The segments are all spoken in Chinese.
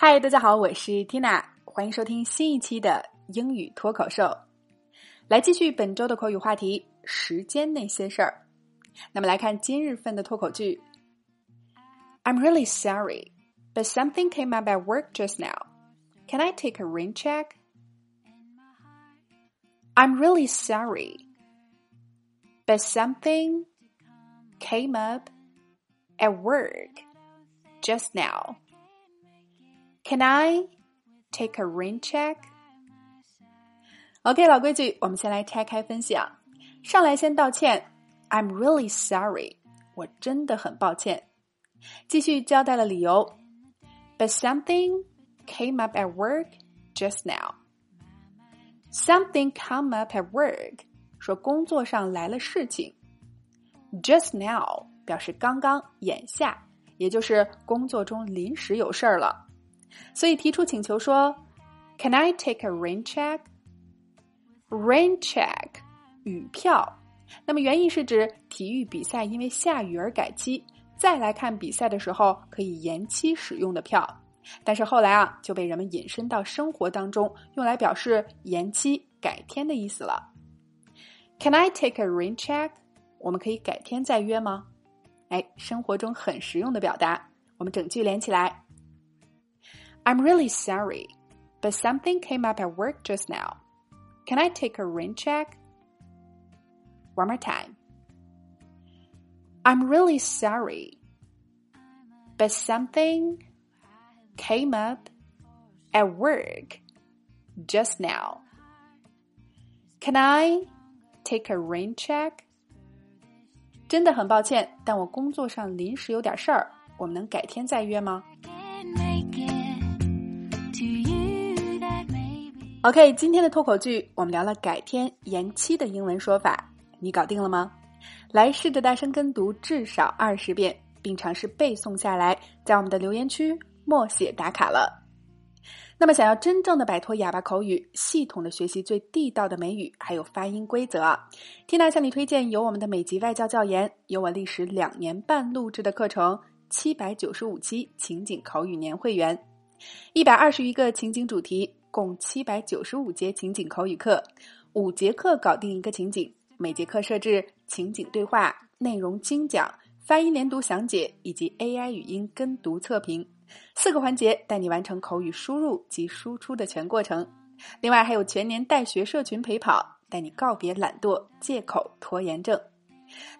嗨，大家好，我是 Tina，欢迎收听新一期的英语脱口秀。来继续本周的口语话题——时间那些事儿。那么来看今日份的脱口剧。I'm really sorry, but something came up at work just now. Can I take a rain check? I'm really sorry, but something came up at work just now. Can I take a rain check? OK，老规矩，我们先来拆开分享。上来先道歉，I'm really sorry，我真的很抱歉。继续交代了理由，But something came up at work just now. Something come up at work，说工作上来了事情。Just now 表示刚刚、眼下，也就是工作中临时有事儿了。所以提出请求说：“Can I take a rain check? Rain check，雨票。那么原意是指体育比赛因为下雨而改期，再来看比赛的时候可以延期使用的票。但是后来啊，就被人们引申到生活当中，用来表示延期、改天的意思了。Can I take a rain check？我们可以改天再约吗？哎，生活中很实用的表达。我们整句连起来。I'm really sorry, but something came up at work just now. Can I take a rain check? One more time. I'm really sorry, but something came up at work just now. Can I take a rain check? 真的很抱歉，但我工作上临时有点事儿，我们能改天再约吗 ？OK，今天的脱口剧我们聊了改天、延期的英文说法，你搞定了吗？来试着大声跟读至少二十遍，并尝试背诵下来，在我们的留言区默写打卡了。那么，想要真正的摆脱哑巴口语，系统的学习最地道的美语，还有发音规则，Tina 向你推荐有我们的美籍外教教研，有我历时两年半录制的课程，七百九十五期情景口语年会员，一百二十余个情景主题。共七百九十五节情景口语课，五节课搞定一个情景，每节课设置情景对话、内容精讲、发音连读详解以及 AI 语音跟读测评四个环节，带你完成口语输入及输出的全过程。另外还有全年带学社群陪跑，带你告别懒惰、借口、拖延症。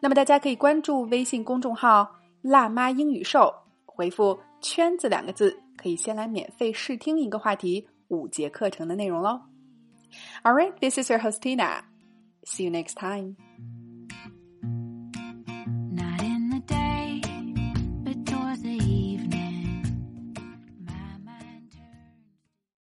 那么大家可以关注微信公众号“辣妈英语秀”，回复“圈子”两个字，可以先来免费试听一个话题。五节课程的内容喽。All right, this is your host Tina. See you next time.